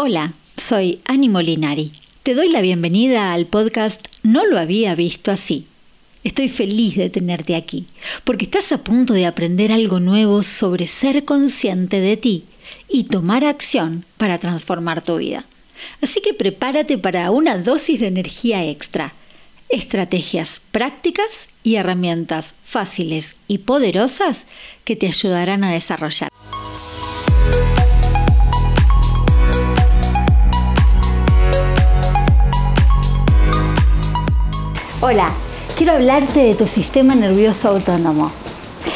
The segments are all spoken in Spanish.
Hola, soy Ani Molinari. Te doy la bienvenida al podcast No lo había visto así. Estoy feliz de tenerte aquí, porque estás a punto de aprender algo nuevo sobre ser consciente de ti y tomar acción para transformar tu vida. Así que prepárate para una dosis de energía extra, estrategias prácticas y herramientas fáciles y poderosas que te ayudarán a desarrollar. Hola, quiero hablarte de tu sistema nervioso autónomo.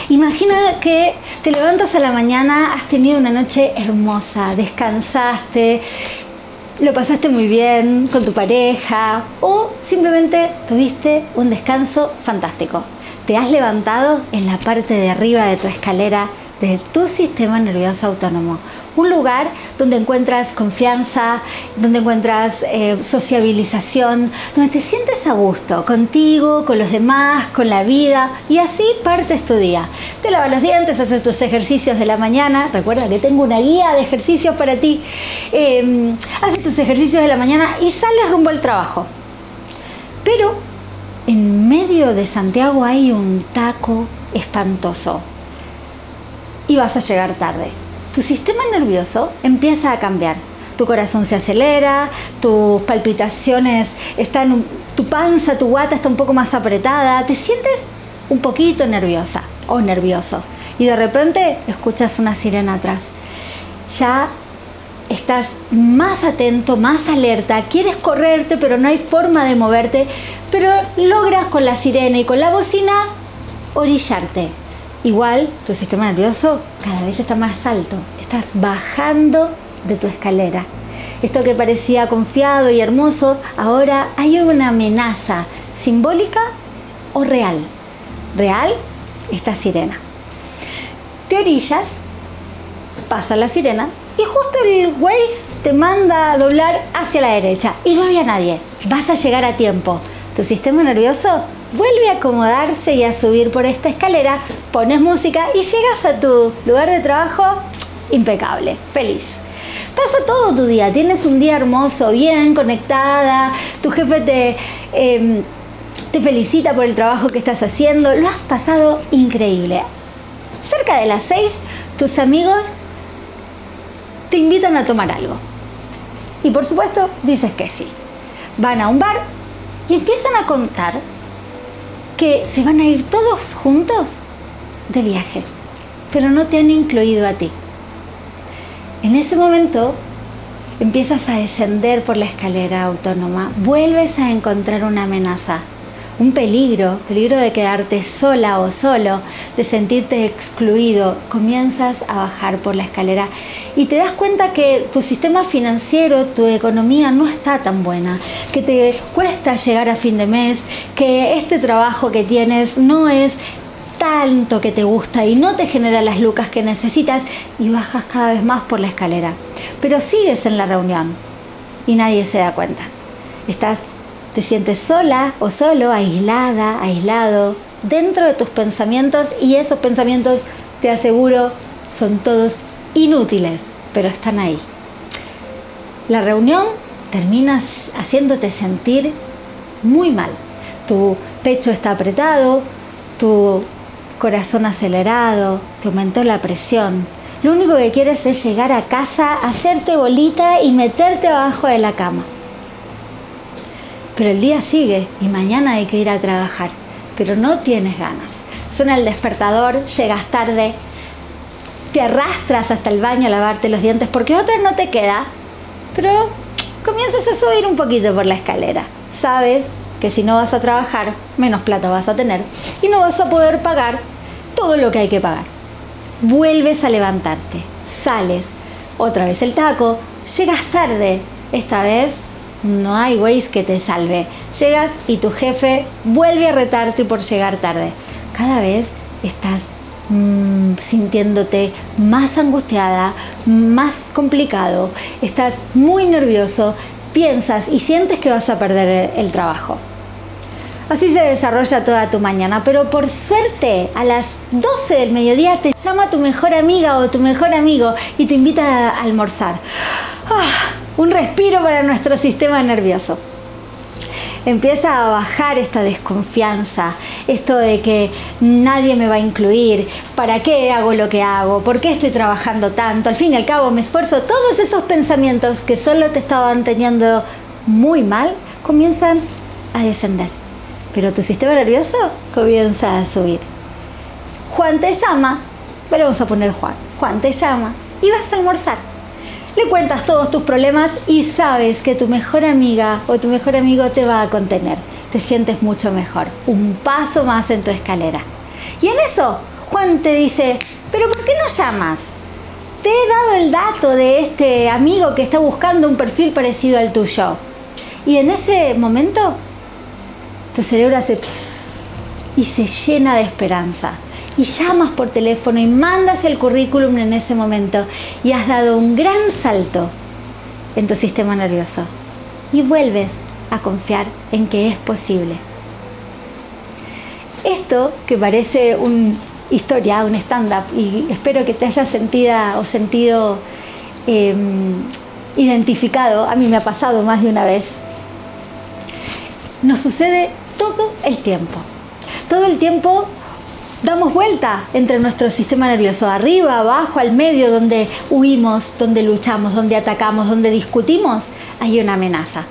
Imagina que te levantas a la mañana, has tenido una noche hermosa, descansaste, lo pasaste muy bien con tu pareja o simplemente tuviste un descanso fantástico. Te has levantado en la parte de arriba de tu escalera de tu sistema nervioso autónomo. Un lugar donde encuentras confianza, donde encuentras eh, sociabilización, donde te sientes a gusto contigo, con los demás, con la vida y así partes tu día. Te lavas los dientes, haces tus ejercicios de la mañana. Recuerda que tengo una guía de ejercicios para ti. Em, haces tus ejercicios de la mañana y sales rumbo al trabajo. Pero en medio de Santiago hay un taco espantoso y vas a llegar tarde. Tu sistema nervioso empieza a cambiar. Tu corazón se acelera, tus palpitaciones están, tu panza, tu guata está un poco más apretada, te sientes un poquito nerviosa o nervioso. Y de repente escuchas una sirena atrás. Ya estás más atento, más alerta, quieres correrte, pero no hay forma de moverte, pero logras con la sirena y con la bocina orillarte Igual tu sistema nervioso cada vez está más alto, estás bajando de tu escalera. Esto que parecía confiado y hermoso, ahora hay una amenaza simbólica o real. Real, esta sirena. Te orillas, pasa la sirena y justo el Waze te manda a doblar hacia la derecha y no había nadie. Vas a llegar a tiempo. Tu sistema nervioso vuelve a acomodarse y a subir por esta escalera, pones música y llegas a tu lugar de trabajo impecable, feliz. Pasa todo tu día, tienes un día hermoso, bien conectada, tu jefe te, em, te felicita por el trabajo que estás haciendo, lo has pasado increíble. Cerca de las seis, tus amigos te invitan a tomar algo. Y por supuesto, dices que sí. Van a un bar y empiezan a contar que se van a ir todos juntos de viaje, pero no te han incluido a ti. En ese momento empiezas a descender por la escalera autónoma, vuelves a encontrar una amenaza un peligro, peligro de quedarte sola o solo, de sentirte excluido, comienzas a bajar por la escalera y te das cuenta que tu sistema financiero, tu economía no está tan buena, que te cuesta llegar a fin de mes, que este trabajo que tienes no es tanto que te gusta y no te genera las lucas que necesitas y bajas cada vez más por la escalera. Pero sigues en la reunión y nadie se da cuenta. Estás te sientes sola o solo, aislada, aislado, dentro de tus pensamientos y esos pensamientos, te aseguro, son todos inútiles, pero están ahí. La reunión termina haciéndote sentir muy mal. Tu pecho está apretado, tu corazón acelerado, te aumentó la presión. Lo único que quieres es llegar a casa, hacerte bolita y meterte abajo de la cama. Pero el día sigue y mañana hay que ir a trabajar, pero no tienes ganas. Suena el despertador, llegas tarde, te arrastras hasta el baño a lavarte los dientes porque otra no te queda, pero comienzas a subir un poquito por la escalera. Sabes que si no vas a trabajar, menos plata vas a tener y no vas a poder pagar todo lo que hay que pagar. Vuelves a levantarte, sales, otra vez el taco, llegas tarde, esta vez no hay Waze que te salve. Llegas y tu jefe vuelve a retarte por llegar tarde. Cada vez estás mm, sintiéndote más angustiada, más complicado, estás muy nervioso, piensas y sientes que vas a perder el, trabajo. Así se desarrolla toda tu mañana, pero por suerte a las 12 del mediodía te llama tu mejor amiga o tu mejor amigo y te invita a almorzar. Ah, un respiro para nuestro sistema nervioso. Empieza a bajar esta desconfianza, esto de que nadie me va a incluir, ¿para qué hago lo que hago? ¿Por qué estoy trabajando tanto? Al fin y al cabo me esfuerzo. Todos esos pensamientos que solo te estaban teniendo muy mal comienzan a descender. Pero tu sistema nervioso comienza a subir. Juan te llama, pero vamos a poner Juan. Juan te llama y vas a almorzar le cuentas todos tus problemas y sabes que tu mejor amiga o tu mejor amigo te va a contener. Te sientes mucho mejor. Un paso más en tu escalera. Y en eso, Juan te dice, pero ¿por qué no llamas? Te he dado el dato de este amigo que está buscando un perfil parecido al tuyo. Y en ese momento, tu cerebro hace y se llena de esperanza y llamas por teléfono y mandas el currículum en ese momento y has dado un gran salto en tu sistema nervioso y vuelves a confiar en que es posible. Esto que parece una historia, un stand-up, y espero que te hayas sentido o sentido em, identificado, a mí me ha pasado más de una vez, nos sucede todo el tiempo. Todo el tiempo damos vuelta entre nuestro sistema nervioso, arriba, abajo, al medio, donde huimos, donde luchamos, donde atacamos, donde discutimos, hay una amenaza.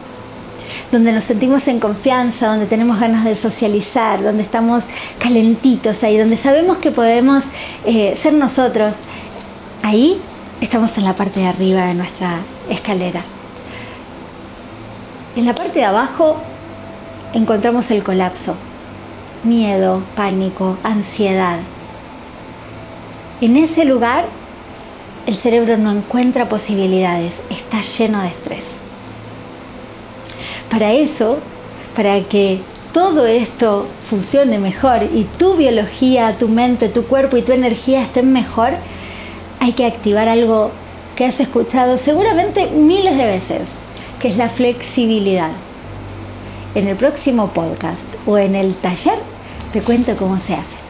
Donde nos sentimos en confianza, donde tenemos ganas de socializar, donde estamos calentitos ahí, donde sabemos que podemos eh, ser nosotros, ahí estamos en la parte de arriba de nuestra escalera. En la parte de abajo encontramos el colapso, miedo, pánico, ansiedad. En ese lugar el cerebro no encuentra posibilidades, está lleno de estrés. Para eso, para que todo esto funcione mejor y tu biología, tu mente, tu cuerpo y tu energía estén mejor, hay que activar algo que has escuchado seguramente miles de veces, que es la flexibilidad. En el próximo podcast o en el taller te cuento cómo se hace.